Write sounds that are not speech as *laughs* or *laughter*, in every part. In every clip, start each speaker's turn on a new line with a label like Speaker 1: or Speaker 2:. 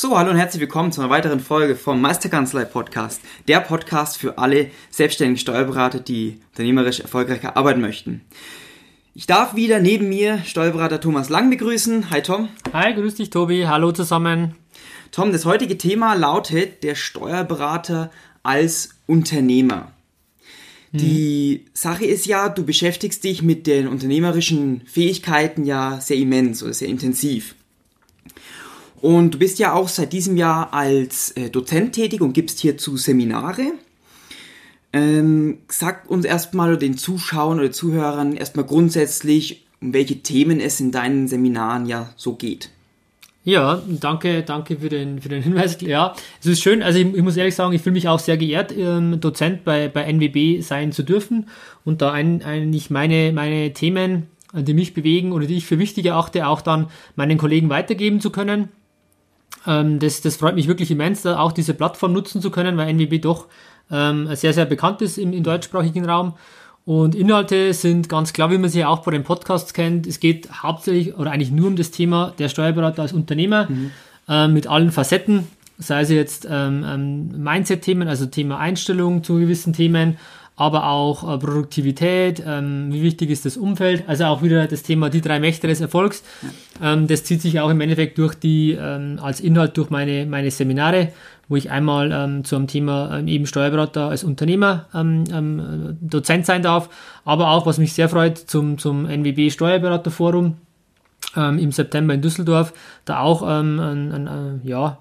Speaker 1: So, hallo und herzlich willkommen zu einer weiteren Folge vom Meisterkanzlei Podcast. Der Podcast für alle selbstständigen Steuerberater, die unternehmerisch erfolgreicher arbeiten möchten. Ich darf wieder neben mir Steuerberater Thomas Lang begrüßen. Hi Tom.
Speaker 2: Hi, grüß dich Tobi. Hallo zusammen.
Speaker 1: Tom, das heutige Thema lautet der Steuerberater als Unternehmer. Die hm. Sache ist ja, du beschäftigst dich mit den unternehmerischen Fähigkeiten ja sehr immens oder sehr intensiv. Und du bist ja auch seit diesem Jahr als äh, Dozent tätig und gibst hierzu Seminare. Ähm, sag uns erstmal den Zuschauern oder Zuhörern erstmal grundsätzlich, um welche Themen es in deinen Seminaren ja so geht.
Speaker 2: Ja, danke, danke für den, für den Hinweis. Ja, es ist schön. Also ich, ich muss ehrlich sagen, ich fühle mich auch sehr geehrt, ähm, Dozent bei, bei NWB sein zu dürfen und da ein, eigentlich meine, meine Themen, die mich bewegen oder die ich für wichtig erachte, auch dann meinen Kollegen weitergeben zu können. Ähm, das, das freut mich wirklich immens, da auch diese Plattform nutzen zu können, weil NWB doch ähm, sehr, sehr bekannt ist im, im deutschsprachigen Raum. Und Inhalte sind ganz klar, wie man sie auch bei den Podcasts kennt. Es geht hauptsächlich oder eigentlich nur um das Thema der Steuerberater als Unternehmer mhm. äh, mit allen Facetten, sei es jetzt ähm, ähm, Mindset-Themen, also Thema Einstellung zu gewissen Themen, aber auch äh, Produktivität, ähm, wie wichtig ist das Umfeld, also auch wieder das Thema die drei Mächte des Erfolgs. Ähm, das zieht sich auch im Endeffekt durch die, ähm, als Inhalt durch meine, meine Seminare, wo ich einmal ähm, zum Thema ähm, eben Steuerberater als Unternehmer ähm, ähm, Dozent sein darf, aber auch, was mich sehr freut, zum, zum NWB Steuerberaterforum ähm, im September in Düsseldorf, da auch ähm, ein, ein, ein, ja,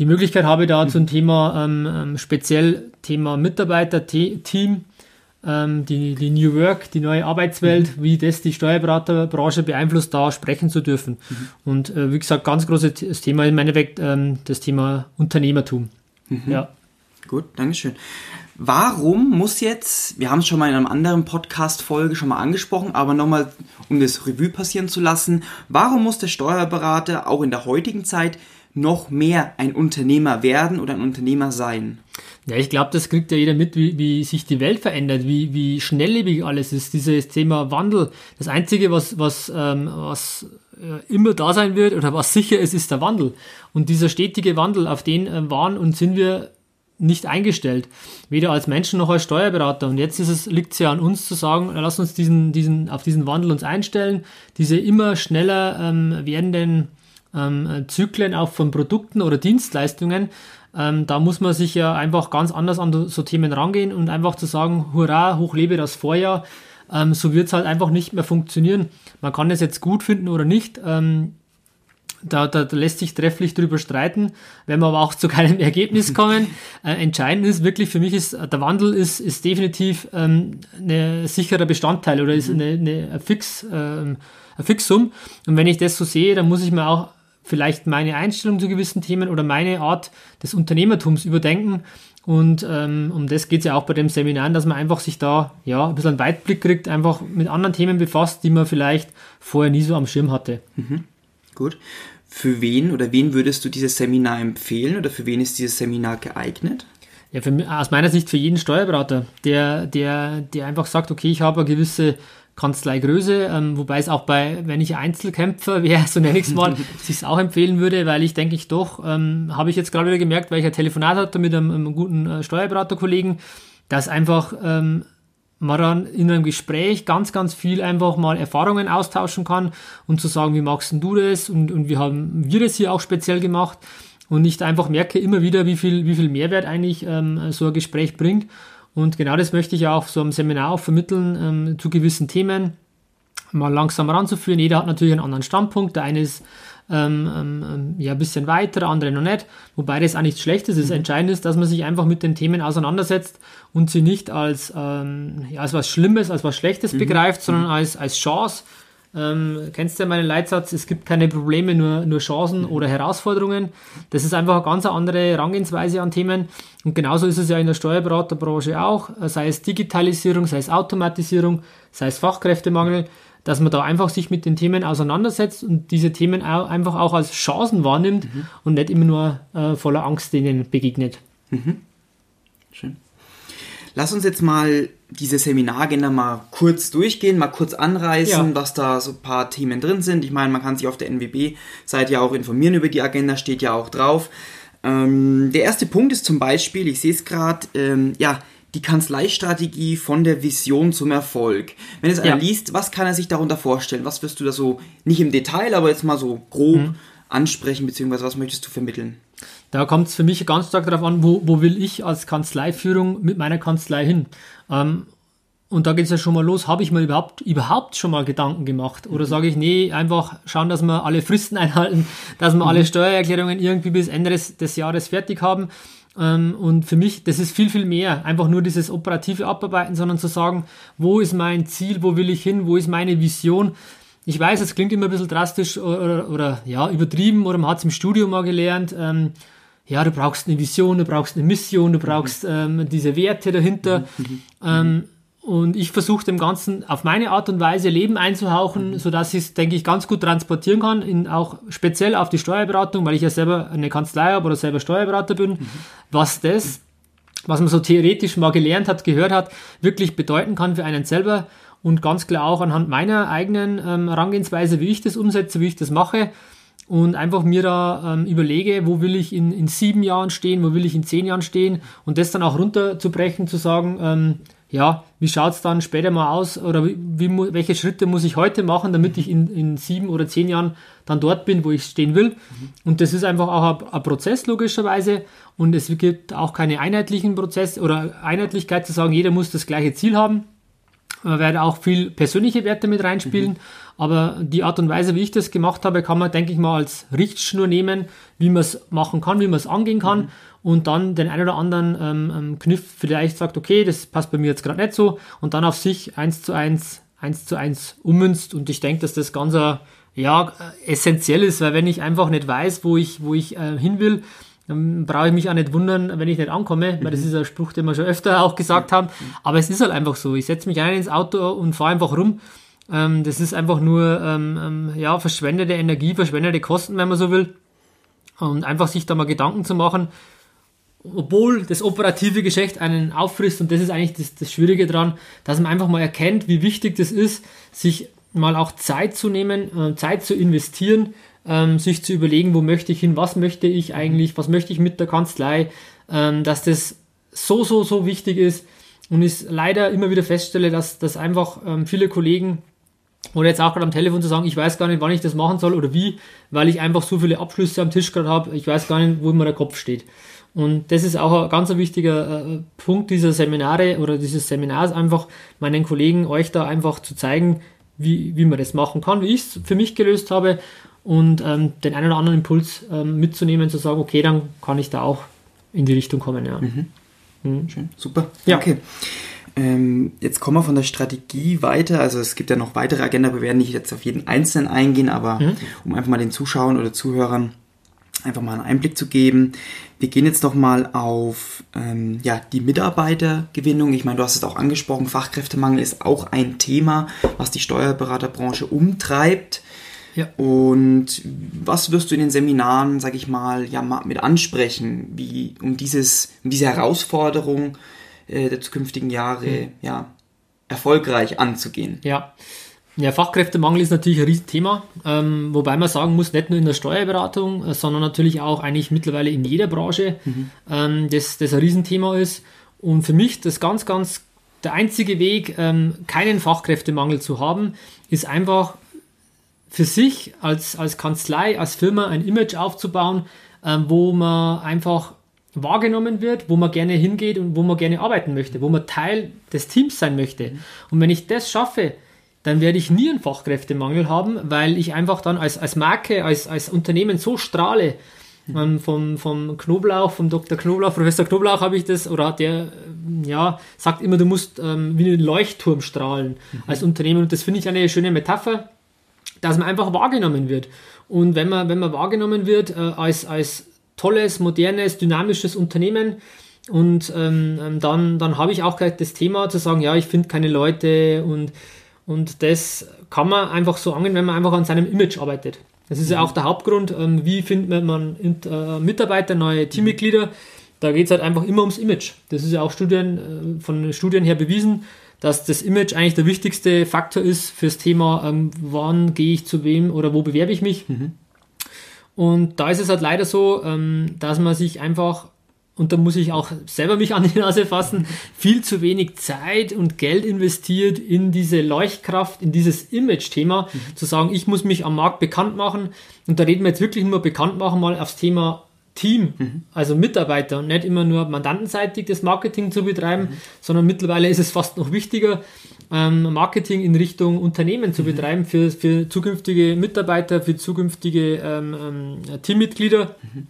Speaker 2: die Möglichkeit habe, da zum Thema ähm, ähm, speziell Thema Mitarbeiter-Team, ähm, die, die New Work, die neue Arbeitswelt, mhm. wie das die Steuerberaterbranche beeinflusst, da sprechen zu dürfen. Mhm. Und äh, wie gesagt, ganz großes Thema im Endeffekt ähm, das Thema Unternehmertum.
Speaker 1: Mhm. Ja. Gut, Dankeschön. Warum muss jetzt, wir haben es schon mal in einer anderen Podcast-Folge schon mal angesprochen, aber nochmal, um das Revue passieren zu lassen, warum muss der Steuerberater auch in der heutigen Zeit noch mehr ein Unternehmer werden oder ein Unternehmer sein?
Speaker 2: Ja, ich glaube, das kriegt ja jeder mit, wie, wie sich die Welt verändert, wie, wie schnelllebig alles ist, dieses Thema Wandel. Das Einzige, was, was, ähm, was äh, immer da sein wird oder was sicher ist, ist der Wandel. Und dieser stetige Wandel, auf den äh, waren und sind wir nicht eingestellt. Weder als Menschen noch als Steuerberater. Und jetzt liegt es ja an uns zu sagen, lass uns diesen, diesen, auf diesen Wandel uns einstellen, diese immer schneller ähm, werdenden ähm, Zyklen auch von Produkten oder Dienstleistungen, ähm, da muss man sich ja einfach ganz anders an so Themen rangehen und einfach zu sagen, hurra, hochlebe das Vorjahr, ähm, so wird es halt einfach nicht mehr funktionieren. Man kann es jetzt gut finden oder nicht. Ähm, da, da, da, lässt sich trefflich drüber streiten, wenn wir aber auch zu keinem *laughs* Ergebnis *laughs* kommen. Äh, entscheidend ist wirklich für mich ist, der Wandel ist, ist definitiv ähm, ein sicherer Bestandteil oder ist mhm. eine, eine Fix, ähm, ein Fixum. Und wenn ich das so sehe, dann muss ich mir auch vielleicht meine Einstellung zu gewissen Themen oder meine Art des Unternehmertums überdenken. Und ähm, um das geht es ja auch bei dem Seminar, dass man einfach sich da ja ein bisschen einen Weitblick kriegt, einfach mit anderen Themen befasst, die man vielleicht vorher nie so am Schirm hatte.
Speaker 1: Mhm. Gut. Für wen oder wen würdest du dieses Seminar empfehlen oder für wen ist dieses Seminar geeignet?
Speaker 2: Ja, für, aus meiner Sicht für jeden Steuerberater, der, der, der einfach sagt, okay, ich habe eine gewisse Kanzleigröße, ähm, wobei es auch bei, wenn ich Einzelkämpfer wäre, so nenne ich es mal, *laughs* sich auch empfehlen würde, weil ich denke ich doch, ähm, habe ich jetzt gerade wieder gemerkt, weil ich ein Telefonat hatte mit einem, einem guten äh, Steuerberaterkollegen, dass einfach ähm, man dann in einem Gespräch ganz, ganz viel einfach mal Erfahrungen austauschen kann und zu sagen, wie magst du das und, und wie haben wir das hier auch speziell gemacht und nicht einfach merke immer wieder, wie viel, wie viel Mehrwert eigentlich ähm, so ein Gespräch bringt und genau das möchte ich auch so am Seminar auch vermitteln ähm, zu gewissen Themen, mal langsam ranzuführen. Jeder hat natürlich einen anderen Standpunkt. Der eine ist ähm, ähm, ja ein bisschen weiter, der andere noch nicht. Wobei das auch nichts Schlechtes ist. Mhm. Entscheidend ist, dass man sich einfach mit den Themen auseinandersetzt und sie nicht als, ähm, ja, als was Schlimmes, als was Schlechtes mhm. begreift, sondern mhm. als, als Chance, Ähm, kennst du ja meinen Leitsatz, es gibt keine Probleme, nur, nur Chancen oder Herausforderungen. Das ist einfach eine ganz andere Herangehensweise an Themen. Und genauso ist es ja in der Steuerberaterbranche auch, sei es Digitalisierung, sei es Automatisierung, sei es Fachkräftemangel, dass man da einfach sich mit den Themen auseinandersetzt und diese Themen auch einfach auch als Chancen wahrnimmt mhm. und nicht immer nur äh, voller Angst denen begegnet. Mhm.
Speaker 1: Schön. Lass uns jetzt mal diese Seminaragenda mal kurz durchgehen, mal kurz anreißen, ja. was da so ein paar Themen drin sind. Ich meine, man kann sich auf der NWB-Seite ja auch informieren über die Agenda, steht ja auch drauf. Ähm, der erste Punkt ist zum Beispiel, ich sehe es gerade, ähm, ja, die Kanzleistrategie von der Vision zum Erfolg. Wenn es einer ja. liest, was kann er sich darunter vorstellen? Was wirst du da so, nicht im Detail, aber jetzt mal so grob mhm. ansprechen, beziehungsweise was möchtest du vermitteln?
Speaker 2: Da kommt es für mich ganz stark darauf an, wo, wo will ich als Kanzleiführung mit meiner Kanzlei hin. Ähm, und da geht es ja schon mal los, habe ich mir überhaupt, überhaupt schon mal Gedanken gemacht? Oder sage ich, nee, einfach schauen, dass wir alle Fristen *laughs* einhalten, dass wir alle mhm. Steuererklärungen irgendwie bis Ende des, des Jahres fertig haben. Ähm, und für mich, das ist viel, viel mehr. Einfach nur dieses operative Abarbeiten, sondern zu sagen, wo ist mein Ziel, wo will ich hin, wo ist meine Vision. Ich weiß, es klingt immer ein bisschen drastisch oder, oder, oder ja, übertrieben oder man hat es im Studium mal gelernt. Ähm, ja, du brauchst eine Vision, du brauchst eine Mission, du brauchst ähm, diese Werte dahinter. Mhm. mhm. Ähm, und ich versuche dem Ganzen auf meine Art und Weise Leben einzuhauchen, mhm. sodass ich es, denke ich, ganz gut transportieren kann, in, auch speziell auf die Steuerberatung, weil ich ja selber eine Kanzlei habe oder selber Steuerberater bin, mhm. was das, was man so theoretisch mal gelernt hat, gehört hat, wirklich bedeuten kann für einen selber und ganz klar auch anhand meiner eigenen ähm, Herangehensweise, wie ich das umsetze, wie ich das mache und einfach mir da ähm, überlege, wo will ich in, in sieben Jahren stehen, wo will ich in zehn Jahren stehen und das dann auch runterzubrechen, zu sagen, ähm, ja, wie schaut es dann später mal aus oder wie, wie, welche Schritte muss ich heute machen, damit ich in, in sieben oder zehn Jahren dann dort bin, wo ich stehen will. Mhm. Und das ist einfach auch ein, ein, Prozess logischerweise und es gibt auch keine einheitlichen Prozess oder Einheitlichkeit zu sagen, jeder muss das gleiche Ziel haben. Man werde auch viel persönliche Werte mit reinspielen, mhm. aber die Art und Weise, wie ich das gemacht habe, kann man, denke ich mal, als Richtschnur nehmen, wie man es machen kann, wie man es angehen kann. Mhm. Und dann den ein oder anderen ähm, ähm, Kniff vielleicht sagt, okay, das passt bei mir jetzt gerade nicht so. Und dann auf sich eins zu eins, eins zu eins ummünzt. Und ich denke, dass das ganz ja, essentiell ist, weil wenn ich einfach nicht weiß, wo ich, wo ich äh, hin will, dann brauche ich mich auch nicht wundern, wenn ich nicht ankomme, mhm. weil das mhm. ist ein Spruch, den wir schon öfter auch gesagt haben, aber es ist halt einfach so, ich setze mich ein ins Auto und fahre einfach rum, ähm, das ist einfach nur ähm, ähm, ja, verschwendete Energie, verschwendete Kosten, wenn man so will. Und einfach sich da mal Gedanken zu machen, obwohl das operative Geschäft einen auffrisst, und das ist eigentlich das, das Schwierige dran, dass man einfach mal erkennt, wie wichtig das ist, sich mal auch Zeit zu nehmen, äh, Zeit zu investieren, ähm, sich zu überlegen, wo möchte ich hin, was möchte ich eigentlich, was möchte ich mit der Kanzlei, ähm, dass das so, so, so wichtig ist. Und ich leider immer wieder feststelle, dass, dass einfach ähm, viele Kollegen oder jetzt auch gerade am Telefon zu sagen, ich weiß gar nicht, wann ich das machen soll oder wie, weil ich einfach so viele Abschlüsse am Tisch gerade habe, ich weiß gar nicht, wo immer der Kopf steht. Und das ist auch ein ganz wichtiger äh, Punkt dieser Seminare oder dieses Seminars, einfach meinen Kollegen, euch da einfach zu zeigen, wie, wie man das machen kann, wie ich es für mich gelöst habe und ähm, den einen oder anderen Impuls ähm, mitzunehmen, zu sagen, okay, dann kann ich da auch in die Richtung kommen. Ja. Mhm.
Speaker 1: Mhm. Schön, super. Ja. Okay. Ähm, jetzt kommen wir von der Strategie weiter. Also es gibt ja noch weitere Agenda, wir werden nicht jetzt auf jeden einzelnen eingehen, aber mhm. um einfach mal den Zuschauern oder Zuhörern einfach mal einen Einblick zu geben. Wir gehen jetzt noch mal auf ähm, ja, die Mitarbeitergewinnung. Ich meine, du hast es auch angesprochen, Fachkräftemangel ist auch ein Thema, was die Steuerberaterbranche umtreibt. Ja. Und was wirst du in den Seminaren, sag ich mal, ja mit ansprechen, wie um dieses, um diese Herausforderung äh, der zukünftigen Jahre mhm. ja erfolgreich anzugehen?
Speaker 2: Ja. Ja, Fachkräftemangel ist natürlich ein Riesenthema, ähm, wobei man sagen muss, nicht nur in der Steuerberatung, äh, sondern natürlich auch eigentlich mittlerweile in jeder Branche, mhm. ähm, das, das ein Riesenthema ist. Und für mich das ganz, ganz, der einzige Weg, ähm, keinen Fachkräftemangel zu haben, ist einfach für sich als, als Kanzlei, als Firma ein Image aufzubauen, ähm, wo man einfach wahrgenommen wird, wo man gerne hingeht und wo man gerne arbeiten möchte, wo man Teil des Teams sein möchte. Und wenn ich das schaffe, dann werde ich nie einen Fachkräftemangel haben, weil ich einfach dann als, als Marke, als, als Unternehmen so strahle. Ähm, vom, vom Knoblauch, vom Dr. Knoblauch, Professor Knoblauch habe ich das, oder der ja, sagt immer, du musst ähm, wie ein Leuchtturm strahlen mhm. als Unternehmen. Und das finde ich eine schöne Metapher. Dass man einfach wahrgenommen wird. Und wenn man, wenn man wahrgenommen wird äh, als, als tolles, modernes, dynamisches Unternehmen, und ähm, ähm, dann, dann habe ich auch gleich das Thema zu sagen, ja, ich finde keine Leute und, und das kann man einfach so angehen, wenn man einfach an seinem Image arbeitet. Das ist mhm. ja auch der Hauptgrund, ähm, wie findet man äh, Mitarbeiter, neue Teammitglieder. Da geht es halt einfach immer ums Image. Das ist ja auch Studien, äh, von Studien her bewiesen, dass das Image eigentlich der wichtigste Faktor ist fürs Thema, ähm, wann gehe ich zu wem oder wo bewerbe ich mich. Mhm. Und da ist es halt leider so, ähm, dass man sich einfach und da muss ich auch selber mich an die Nase fassen, *laughs* viel zu wenig Zeit und Geld investiert in diese Leuchtkraft, in dieses Image-Thema, mhm. zu sagen, ich muss mich am Markt bekannt machen. Und da reden wir jetzt wirklich nur bekannt machen, mal aufs Thema Team, mhm. also Mitarbeiter und nicht immer nur mandantenseitig das Marketing zu betreiben, mhm. sondern mittlerweile ist es fast noch wichtiger, ähm, Marketing in Richtung Unternehmen zu mhm. betreiben für, für zukünftige Mitarbeiter, für zukünftige ähm, ähm, Teammitglieder. Mhm.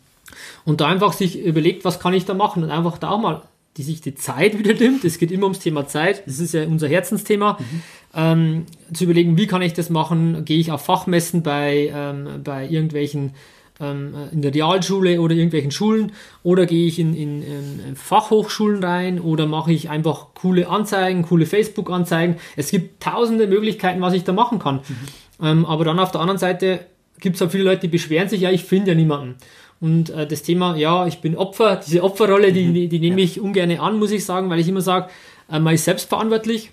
Speaker 2: Und da einfach sich überlegt, was kann ich da machen und einfach da auch mal die sich die Zeit wieder nimmt. Es geht immer ums Thema Zeit. Das ist ja unser Herzensthema. Mhm. Ähm, zu überlegen, wie kann ich das machen? Gehe ich auf Fachmessen bei, ähm, bei irgendwelchen in der Realschule oder irgendwelchen Schulen oder gehe ich in, in, in Fachhochschulen rein oder mache ich einfach coole Anzeigen, coole Facebook-Anzeigen. Es gibt tausende Möglichkeiten, was ich da machen kann. Mhm. Ähm, aber dann auf der anderen Seite gibt es auch viele Leute, die beschweren sich, ja, ich finde ja niemanden. Und äh, das Thema, ja, ich bin Opfer, diese Opferrolle, die, die, die nehme ich ungern an, muss ich sagen, weil ich immer sage, äh, man ist selbstverantwortlich.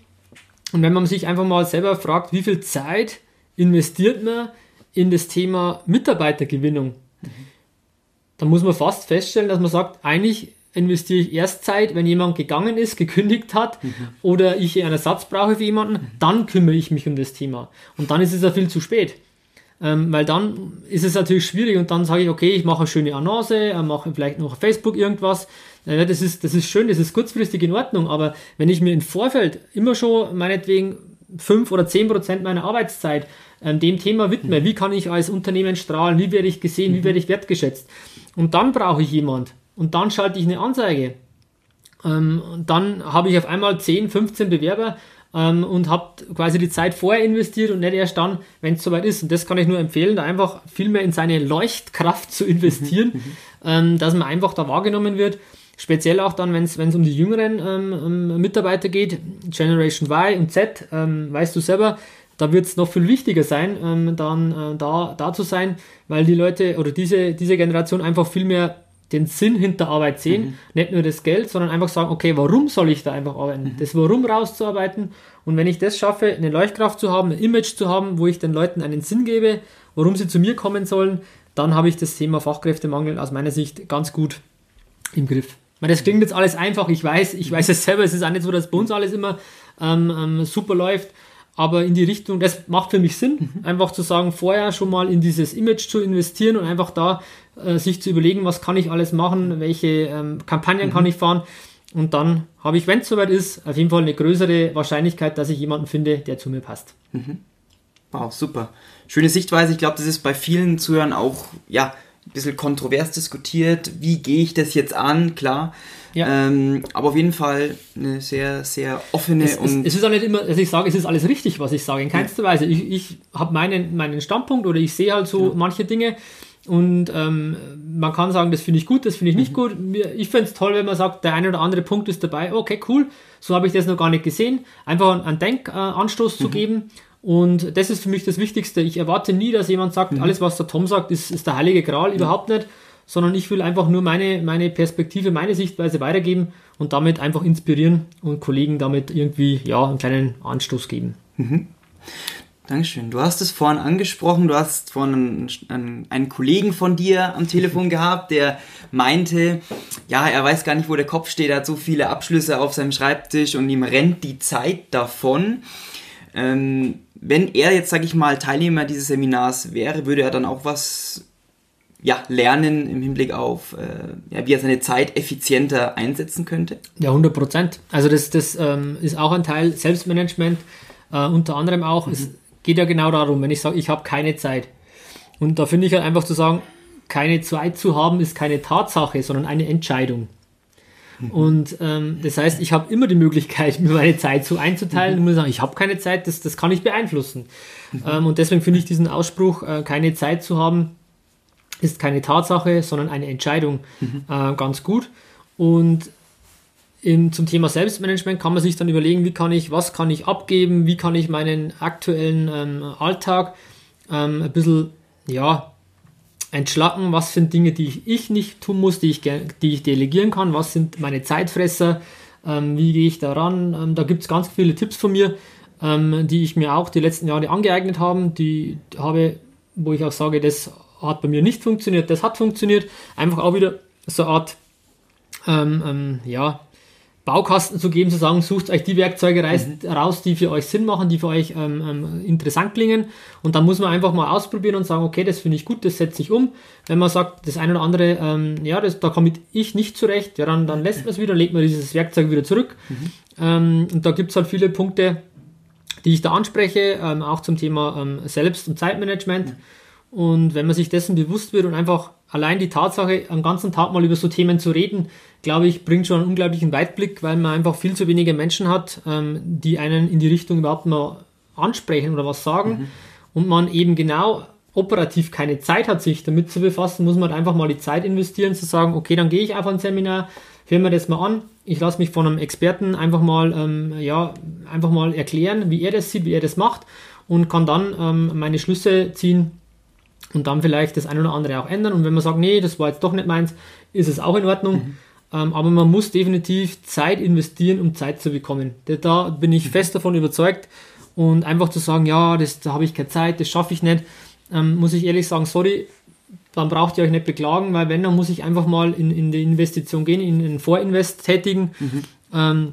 Speaker 2: Und wenn man sich einfach mal selber fragt, wie viel Zeit investiert man in das Thema Mitarbeitergewinnung, mhm. dann muss man fast feststellen, dass man sagt, eigentlich investiere ich erst Zeit, wenn jemand gegangen ist, gekündigt hat mhm. oder ich einen Ersatz brauche für jemanden, dann kümmere ich mich um das Thema. Und dann ist es ja viel zu spät. Ähm, weil dann ist es natürlich schwierig und dann sage ich, okay, ich mache eine schöne Annonce, äh, mache vielleicht noch Facebook irgendwas. Ja, das, ist, das ist schön, das ist kurzfristig in Ordnung, aber wenn ich mir im Vorfeld immer schon meinetwegen fünf oder zehn Prozent meiner Arbeitszeit ähm, dem Thema widme, mhm. wie kann ich als Unternehmen strahlen, wie werde ich gesehen, mhm. wie werde ich wertgeschätzt und dann brauche ich jemand und dann schalte ich eine Anzeige. Ähm, dann habe ich auf einmal 10, 15 Bewerber ähm, und habt quasi die Zeit vorher investiert und nicht erst dann, wenn es soweit ist. Und das kann ich nur empfehlen, da einfach viel mehr in seine Leuchtkraft zu investieren, mhm, mhm. ähm, dass man einfach da wahrgenommen wird. Speziell auch dann, wenn es um die jüngeren ähm, ähm, Mitarbeiter geht, Generation Y und Z, ähm, weißt du selber, da wird es noch viel wichtiger sein, ähm, dann äh, da, da zu sein, weil die Leute oder diese, diese Generation einfach viel mehr den Sinn hinter Arbeit sehen, mhm. nicht nur das Geld, sondern einfach sagen, okay, warum soll ich da einfach arbeiten? Mhm. Das Warum rauszuarbeiten und wenn ich das schaffe, eine Leuchtkraft zu haben, ein Image zu haben, wo ich den Leuten einen Sinn gebe, warum sie zu mir kommen sollen, dann habe ich das Thema Fachkräftemangel aus meiner Sicht ganz gut im Griff. Meine, das klingt jetzt alles einfach, ich weiß, ich weiß es selber, es ist auch nicht so, dass bei uns alles immer ähm, ähm, super läuft, aber in die Richtung, das macht für mich Sinn, mhm. einfach zu sagen, vorher schon mal in dieses Image zu investieren und einfach da äh, sich zu überlegen, was kann ich alles machen, welche ähm, Kampagnen mhm. kann ich fahren. Und dann habe ich, wenn es soweit ist, auf jeden Fall eine größere Wahrscheinlichkeit, dass ich jemanden finde, der zu mir passt.
Speaker 1: Mhm. Wow, super. Schöne Sichtweise. Ich glaube, das ist bei vielen Zuhörern auch ja, ein bisschen kontrovers diskutiert. Wie gehe ich das jetzt an? Klar. Ja. Ähm, aber auf jeden Fall eine sehr, sehr offene
Speaker 2: es,
Speaker 1: und.
Speaker 2: Es, es, ist auch nicht immer, also ich sage, es ist alles richtig, was ich sage, in keinster ja. Weise. Ich, ich habe meinen, meinen Standpunkt oder ich sehe halt so ja. manche Dinge und ähm, man kann sagen, das finde ich gut, das finde ich nicht mhm. gut. Ich finde es toll, wenn man sagt, der eine oder andere Punkt ist dabei. Okay, cool, so habe ich das noch gar nicht gesehen. Einfach einen Denkanstoß äh, zu mhm. geben. Und das ist für mich das Wichtigste. Ich erwarte nie, dass jemand sagt, mhm. alles, was der Tom sagt, ist, ist der heilige Gral. Überhaupt nicht. Sondern ich will einfach nur meine, meine Perspektive, meine Sichtweise weitergeben und damit einfach inspirieren und Kollegen damit irgendwie ja, einen kleinen Anstoß geben.
Speaker 1: Mhm. Dankeschön. Du hast es vorhin angesprochen, du hast vorhin einen, einen, einen, Kollegen von dir am Telefon *laughs* gehabt, der meinte, ja, er weiß gar nicht, wo der Kopf steht, er hat so viele Abschlüsse auf seinem Schreibtisch und ihm rennt die Zeit davon. Ähm, wenn er jetzt, sage ich mal, Teilnehmer dieses Seminars wäre, würde er dann auch was ja, lernen im Hinblick auf, äh, ja, wie er seine Zeit effizienter einsetzen könnte?
Speaker 2: Ja, 100 Prozent. Also das, das ähm, ist auch ein Teil Selbstmanagement, äh, unter anderem auch. Mhm. Es, geht ja genau darum, wenn ich sage, ich habe keine Zeit. Und da finde ich halt einfach zu sagen, keine Zeit zu haben ist keine Tatsache, sondern eine Entscheidung. Und ähm, das heißt, ich habe immer die Möglichkeit, *laughs* mir meine Zeit so einzuteilen mhm. und muss sagen, ich habe keine Zeit, das, das kann ich beeinflussen. Ähm, und deswegen finde ich diesen Ausspruch, äh, keine Zeit zu haben, ist keine Tatsache, sondern eine Entscheidung mhm. äh, ganz gut. Und im, zum Thema Selbstmanagement kann man sich dann überlegen, wie kann ich, was kann ich abgeben, wie kann ich meinen aktuellen ähm, Alltag ähm, ein bisschen, ja, entschlacken, was sind Dinge, die ich nicht tun muss, die ich, die ich delegieren kann, was sind meine Zeitfresser, ähm, wie gehe ich daran. Ähm, da gibt es ganz viele Tipps von mir, ähm, die ich mir auch die letzten Jahre angeeignet habe, die habe, wo ich auch sage, das hat bei mir nicht funktioniert, das hat funktioniert. Einfach auch wieder so eine Art ähm, ähm, ja, Baukasten zu geben, zu sagen, sucht euch die Werkzeuge mhm. raus, die für euch Sinn machen, die für euch ähm, ähm, interessant klingen. Und dann muss man einfach mal ausprobieren und sagen, okay, das finde ich gut, das setze ich um. Wenn man sagt, das eine oder andere, ähm, ja, das, da komme ich nicht zurecht, ja, dann, dann lässt man es wieder, legt man dieses Werkzeug wieder zurück. Mhm. Ähm, und da gibt es halt viele Punkte, die ich da anspreche, ähm, auch zum Thema ähm, Selbst- und Zeitmanagement. Mhm. Und wenn man sich dessen bewusst wird und einfach allein die Tatsache, einen ganzen Tag mal über so Themen zu reden, glaube ich, bringt schon einen unglaublichen Weitblick, weil man einfach viel zu wenige Menschen hat, ähm, die einen in die Richtung überhaupt mal ansprechen oder was sagen. Mhm. Und man eben genau operativ keine Zeit hat, sich damit zu befassen, muss man halt einfach mal die Zeit investieren, zu sagen, okay, dann gehe ich auf ein Seminar, höre mir das mal an, ich lasse mich von einem Experten einfach mal, ähm, ja, einfach mal erklären, wie er das sieht, wie er das macht und kann dann ähm, meine Schlüsse ziehen, und dann vielleicht das eine oder andere auch ändern. Und wenn man sagt, nee, das war jetzt doch nicht meins, ist es auch in Ordnung. Mhm. Ähm, aber man muss definitiv Zeit investieren, um Zeit zu bekommen. Da bin ich fest davon überzeugt. Und einfach zu sagen, ja, das, da habe ich keine Zeit, das schaffe ich nicht, ähm, muss ich ehrlich sagen, sorry, dann braucht ihr euch nicht beklagen, weil wenn, dann muss ich einfach mal in, in die Investition gehen, in einen Vorinvest tätigen. Mhm. Ähm,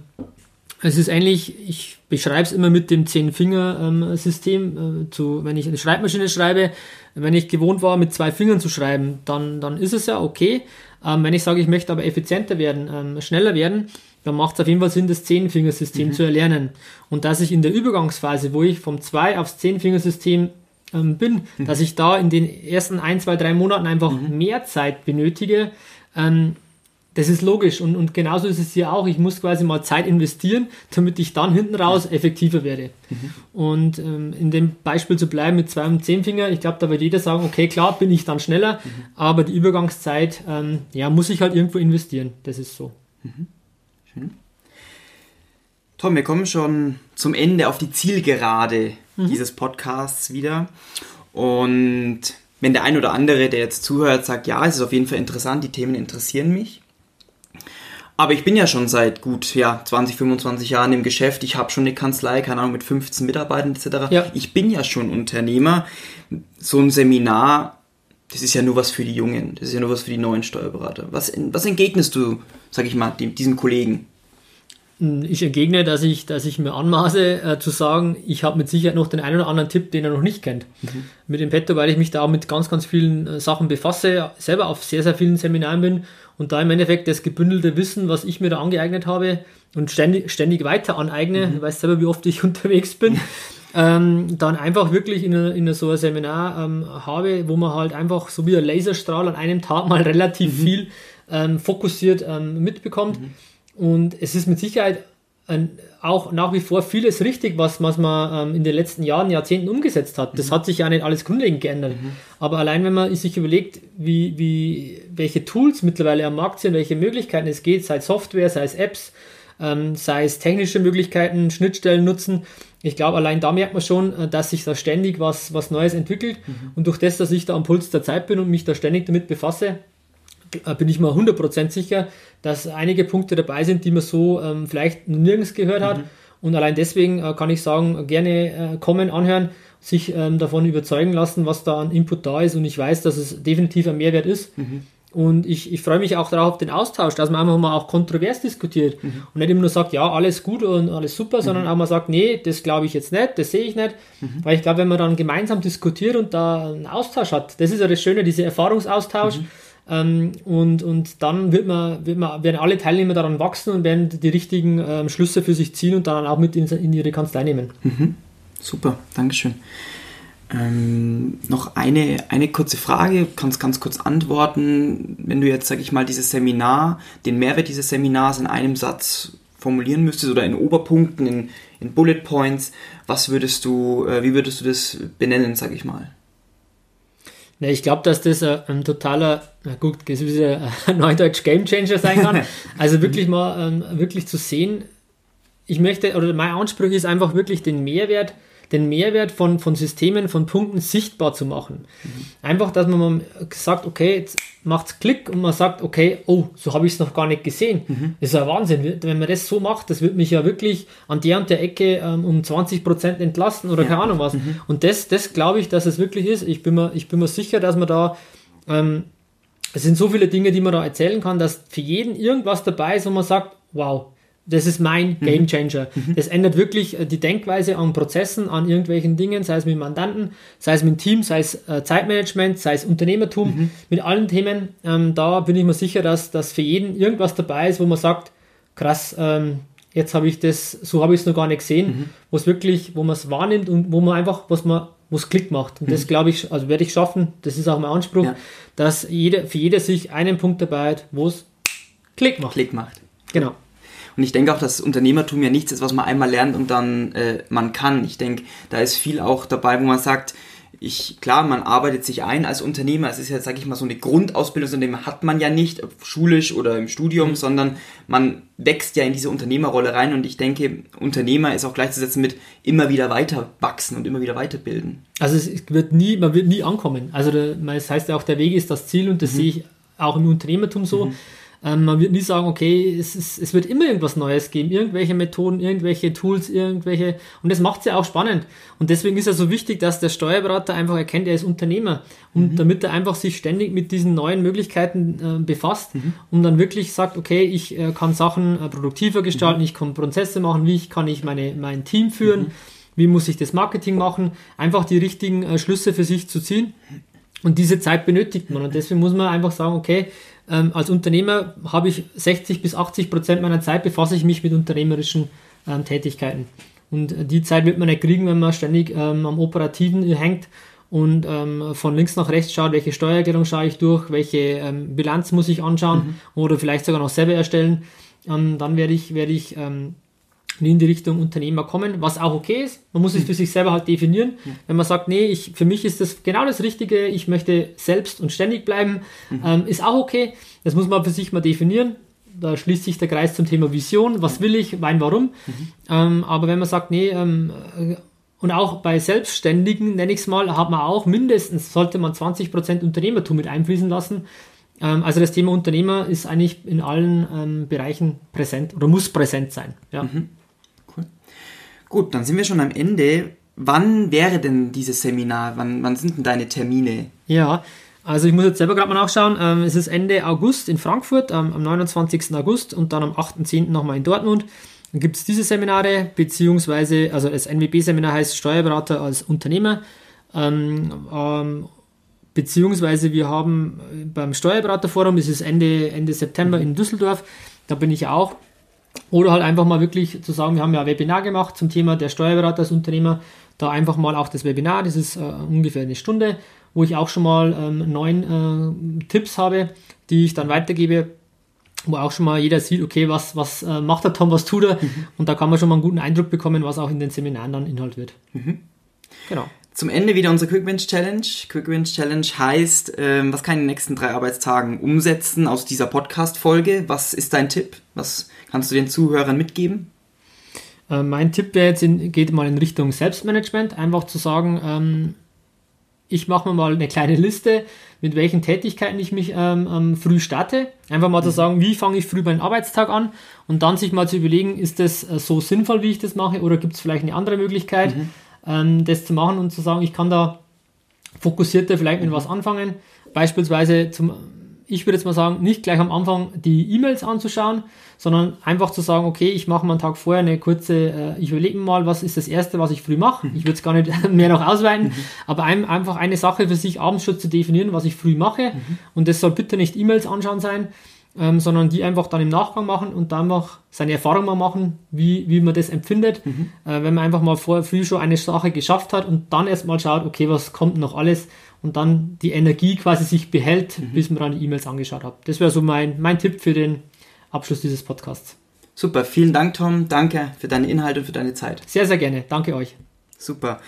Speaker 2: es ist ähnlich, ich beschreibe es immer mit dem Zehn-Finger-System. äh, wenn ich eine Schreibmaschine schreibe, wenn ich gewohnt war, mit zwei Fingern zu schreiben, dann, dann ist es ja okay. Ähm, wenn ich sage, ich möchte aber effizienter werden, ähm, schneller werden, dann macht es auf jeden Fall Sinn, das Zehn-Finger-System mhm. zu erlernen. Und dass ich in der Übergangsphase, wo ich vom zwei aufs Zehn-Finger-System ähm, bin, mhm. dass ich da in den ersten ein, zwei, drei Monaten einfach mhm. mehr Zeit benötige, ähm, das ist logisch und, und genauso ist es hier auch. Ich muss quasi mal Zeit investieren, damit ich dann hinten raus effektiver werde. Mhm. Und ähm, in dem Beispiel zu bleiben mit zwei und zehn Finger, ich glaube, da wird jeder sagen, okay, klar, bin ich dann schneller, mhm. aber die Übergangszeit, ähm, ja, muss ich halt irgendwo investieren. Das ist so. Mhm.
Speaker 1: Schön. Tom, wir kommen schon zum Ende auf die Zielgerade mhm. dieses Podcasts wieder. Und wenn der ein oder andere, der jetzt zuhört, sagt, ja, es ist auf jeden Fall interessant, die Themen interessieren mich, aber ich bin ja schon seit gut ja, 20, 25 Jahren im Geschäft. Ich habe schon eine Kanzlei, keine Ahnung, mit 15 Mitarbeitern etc. Ja. Ich bin ja schon Unternehmer. So ein Seminar, das ist ja nur was für die Jungen. Das ist ja nur was für die neuen Steuerberater. Was, was entgegnest du, sag ich mal, dem, diesen Kollegen?
Speaker 2: Ich entgegne, dass ich, dass ich mir anmaße äh, zu sagen, ich habe mit Sicherheit noch den einen oder anderen Tipp, den er noch nicht kennt. Mhm. Mit dem Petto, weil ich mich da auch mit ganz, ganz vielen äh, Sachen befasse, selber auf sehr, sehr vielen Seminaren bin und da im Endeffekt das gebündelte Wissen, was ich mir da angeeignet habe und ständig, ständig weiter aneigne, mhm. ich weiß selber, wie oft ich *laughs* unterwegs bin, ähm, dann einfach wirklich in, in so ein Seminar ähm, habe, wo man halt einfach so wie ein Laserstrahl an einem Tag mal *laughs* relativ mhm. viel ähm, fokussiert ähm, mitbekommt. Mhm. Und es ist mit Sicherheit auch nach wie vor vieles richtig, was, was man ähm, in den letzten Jahren, Jahrzehnten umgesetzt hat. Das mhm. hat sich ja nicht alles grundlegend geändert. Mhm. Aber allein wenn man sich überlegt, wie, wie, welche Tools mittlerweile am Markt sind, welche Möglichkeiten es geht, sei es Software, sei es Apps, ähm, sei es technische Möglichkeiten, Schnittstellen nutzen. Ich glaube, allein da merkt man schon, äh, dass sich da ständig was, was Neues entwickelt. Mhm. Und durch das, dass ich da am Puls der Zeit bin und mich da ständig damit befasse, bin ich mir 100% sicher, dass einige Punkte dabei sind, die man so ähm, vielleicht nirgends gehört hat. Mhm. Und allein deswegen äh, kann ich sagen, gerne äh, kommen, anhören, sich ähm, davon überzeugen lassen, was da an Input da ist. Und ich weiß, dass es definitiv ein Mehrwert ist. Mhm. Und ich, ich freue mich auch darauf auf den Austausch, dass man einfach mal auch kontrovers diskutiert mhm. und nicht immer nur sagt, ja, alles gut und alles super, sondern mhm. auch mal sagt, nee, das glaube ich jetzt nicht, das sehe ich nicht. Mhm. Weil ich glaube, wenn man dann gemeinsam diskutiert und da einen Austausch hat, das ist ja das Schöne, dieser Erfahrungsaustausch. Ähm, und, und dann wird man, wird man, werden alle Teilnehmer daran wachsen und werden die richtigen ähm, Schlüsse für sich ziehen und dann auch mit in, in ihre Kanzlei nehmen.
Speaker 1: Mhm. Super, Dankeschön. Ähm, noch eine, eine kurze Frage, kannst ganz kurz antworten. Wenn du jetzt, sag ich mal, dieses Seminar, den Mehrwert dieses Seminars in einem Satz formulieren müsstest oder in Oberpunkten, in, in Bullet Points, was würdest du, äh, wie würdest du das benennen, sag ich mal?
Speaker 2: Ja, ich glaube, dass das ein, ein totaler, na gut, das ist wieder *laughs* ein Neudeutsch Game Changer sein kann. *laughs* Also wirklich mal, ähm, wirklich zu sehen, ich möchte, oder mein Anspruch ist einfach wirklich den Mehrwert den Mehrwert von, von Systemen, von Punkten sichtbar zu machen. Mhm. Einfach, dass man mal sagt, okay, jetzt macht es Klick und man sagt, okay, oh, so habe ich es noch gar nicht gesehen. Mhm. Das ist ja Wahnsinn. Wenn man das so macht, das wird mich ja wirklich an der und der Ecke ähm, um 20% entlasten oder ja. keine Ahnung was. Mhm. Und das, das glaube ich, dass es wirklich ist. Ich bin mir, ich bin mir sicher, dass man da ähm, es sind so viele Dinge, die man da erzählen kann, dass für jeden irgendwas dabei ist, wo man sagt, wow, das ist mein mhm. Game Changer. Mhm. Das ändert wirklich äh, die Denkweise an Prozessen, an irgendwelchen Dingen, sei es mit Mandanten, sei es mit Team, sei es äh, Zeitmanagement, sei es Unternehmertum, mhm. mit allen Themen. Ähm, da bin ich mir sicher, dass, dass für jeden irgendwas dabei ist, wo man sagt, krass, ähm, jetzt habe ich das, so habe ich es noch gar nicht gesehen, mhm. wo es wirklich, wo man es wahrnimmt und wo man einfach, was man, wo es Klick macht. Und das mhm. glaube ich, also werde ich schaffen, das ist auch mein Anspruch, ja. dass jeder, für jeder sich einen Punkt dabei hat, wo es Klick macht.
Speaker 1: Klick macht. Genau. Und ich denke auch, dass Unternehmertum ja nichts ist, was man einmal lernt und dann äh, man kann. Ich denke, da ist viel auch dabei, wo man sagt, ich, klar, man arbeitet sich ein als Unternehmer. Es ist ja, sag ich mal, so eine Grundausbildung, so eine hat man ja nicht, schulisch oder im Studium, mhm. sondern man wächst ja in diese Unternehmerrolle rein und ich denke, Unternehmer ist auch gleichzusetzen mit immer wieder weiter wachsen und immer wieder weiterbilden.
Speaker 2: Also es wird nie, man wird nie ankommen. Also das heißt ja auch, der Weg ist das Ziel und das mhm. sehe ich auch im Unternehmertum so. Mhm. Ähm, man wird nie sagen, okay, es, ist, es wird immer irgendwas Neues geben, irgendwelche Methoden, irgendwelche Tools, irgendwelche. Und das macht es ja auch spannend. Und deswegen ist es so wichtig, dass der Steuerberater einfach erkennt, er ist Unternehmer. Und mhm. damit er einfach sich ständig mit diesen neuen Möglichkeiten äh, befasst mhm. und dann wirklich sagt, okay, ich äh, kann Sachen äh, produktiver gestalten, mhm. ich kann Prozesse machen, wie kann ich meine, mein Team führen, mhm. wie muss ich das Marketing machen, einfach die richtigen äh, Schlüsse für sich zu ziehen. Und diese Zeit benötigt man. Und deswegen muss man einfach sagen, okay, ähm, als Unternehmer habe ich 60 bis 80 Prozent meiner Zeit befasse ich mich mit unternehmerischen ähm, Tätigkeiten. Und äh, die Zeit wird man nicht kriegen, wenn man ständig ähm, am Operativen hängt und ähm, von links nach rechts schaut, welche Steuererklärung schaue ich durch, welche ähm, Bilanz muss ich anschauen mhm. oder vielleicht sogar noch selber erstellen. Ähm, dann werde ich, werde ich in die Richtung Unternehmer kommen, was auch okay ist. Man muss es hm. für sich selber halt definieren. Ja. Wenn man sagt, nee, ich, für mich ist das genau das Richtige, ich möchte selbst und ständig bleiben, mhm. ähm, ist auch okay. Das muss man für sich mal definieren. Da schließt sich der Kreis zum Thema Vision. Was will ich, mein Warum? Mhm. Ähm, aber wenn man sagt, nee, ähm, und auch bei Selbstständigen, nenne ich es mal, hat man auch mindestens, sollte man 20% Unternehmertum mit einfließen lassen. Ähm, also das Thema Unternehmer ist eigentlich in allen ähm, Bereichen präsent oder muss präsent sein. Ja. Mhm.
Speaker 1: Gut, dann sind wir schon am Ende. Wann wäre denn dieses Seminar? Wann, wann sind denn deine Termine?
Speaker 2: Ja, also ich muss jetzt selber gerade mal nachschauen. Ähm, es ist Ende August in Frankfurt, ähm, am 29. August und dann am 8.10. nochmal in Dortmund. Dann gibt es diese Seminare, beziehungsweise, also das NWB-Seminar heißt Steuerberater als Unternehmer. Ähm, ähm, beziehungsweise wir haben beim Steuerberaterforum, das ist Ende, Ende September in Düsseldorf, da bin ich auch oder halt einfach mal wirklich zu sagen, wir haben ja ein Webinar gemacht zum Thema der Steuerberater als Unternehmer. Da einfach mal auch das Webinar, das ist äh, ungefähr eine Stunde, wo ich auch schon mal ähm, neun äh, Tipps habe, die ich dann weitergebe, wo auch schon mal jeder sieht, okay, was, was äh, macht der Tom, was tut er? Mhm. Und da kann man schon mal einen guten Eindruck bekommen, was auch in den Seminaren dann Inhalt wird. Mhm.
Speaker 1: Genau. Zum Ende wieder unsere Quick Wins Challenge. Quick Wins Challenge heißt, ähm, was kann ich in den nächsten drei Arbeitstagen umsetzen aus dieser Podcast-Folge? Was ist dein Tipp? Was kannst du den Zuhörern mitgeben?
Speaker 2: Äh, mein Tipp wäre jetzt in, geht mal in Richtung Selbstmanagement. Einfach zu sagen, ähm, ich mache mir mal eine kleine Liste, mit welchen Tätigkeiten ich mich ähm, früh starte. Einfach mal mhm. zu sagen, wie fange ich früh meinen Arbeitstag an und dann sich mal zu überlegen, ist das äh, so sinnvoll, wie ich das mache oder gibt es vielleicht eine andere Möglichkeit? Mhm ähm, das zu machen und zu sagen, ich kann da fokussierter vielleicht mit was anfangen. Beispielsweise zum, ich würde jetzt mal sagen, nicht gleich am Anfang die E-Mails anzuschauen, sondern einfach zu sagen, okay, ich mache mal einen Tag vorher eine kurze, äh, ich überlege mal, was ist das Erste, was ich früh mache. Ich würde es gar nicht *laughs* mehr noch ausweiten, mhm. aber ein, einfach eine Sache für sich abends schon zu definieren, was ich früh mache. Mhm. Und das soll bitte nicht E-Mails anschauen sein, ähm, sondern die einfach dann im Nachgang machen und dann einfach seine Erfahrung mal machen, wie, wie man das empfindet. Mhm. Äh, wenn man einfach mal vorher früh schon eine Sache geschafft hat und dann erstmal schaut, okay, was kommt noch alles und dann die Energie quasi sich behält, mhm. bis man dann die E-Mails angeschaut hat. Das wäre so mein, mein Tipp für den Abschluss dieses Podcasts.
Speaker 1: Super, vielen Dank, Tom. Danke für deine Inhalte und für deine Zeit.
Speaker 2: Sehr, sehr gerne. Danke euch.
Speaker 1: Super.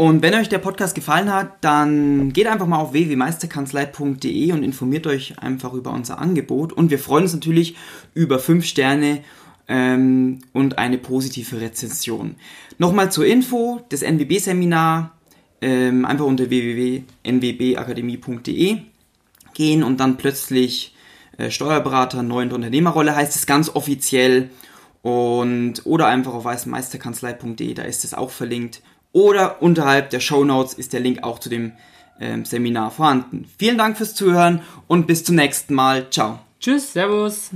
Speaker 1: Und wenn euch der Podcast gefallen hat, dann geht einfach mal auf www.meisterkanzlei.de und informiert euch einfach über unser Angebot. Und wir freuen uns natürlich über 5 Sterne ähm, und eine positive Rezension. Nochmal zur Info, das NWB-Seminar ähm, einfach unter www.nwbakademie.de gehen und dann plötzlich äh, Steuerberater, neu in der Unternehmerrolle heißt es ganz offiziell und oder einfach auf weißenmeisterkanzlei.de, da ist es auch verlinkt oder unterhalb der Show Notes ist der Link auch zu dem ähm, Seminar vorhanden. Vielen Dank fürs Zuhören und bis zum nächsten Mal. Ciao.
Speaker 2: Tschüss, Servus.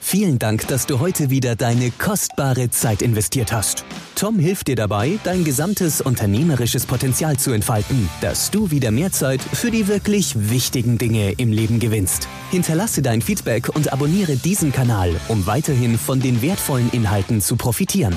Speaker 3: Vielen Dank, dass du heute wieder deine kostbare Zeit investiert hast. Tom hilft dir dabei, dein gesamtes unternehmerisches Potenzial zu entfalten, dass du wieder mehr Zeit für die wirklich wichtigen Dinge im Leben gewinnst. Hinterlasse dein Feedback und abonniere diesen Kanal, um weiterhin von den wertvollen Inhalten zu profitieren.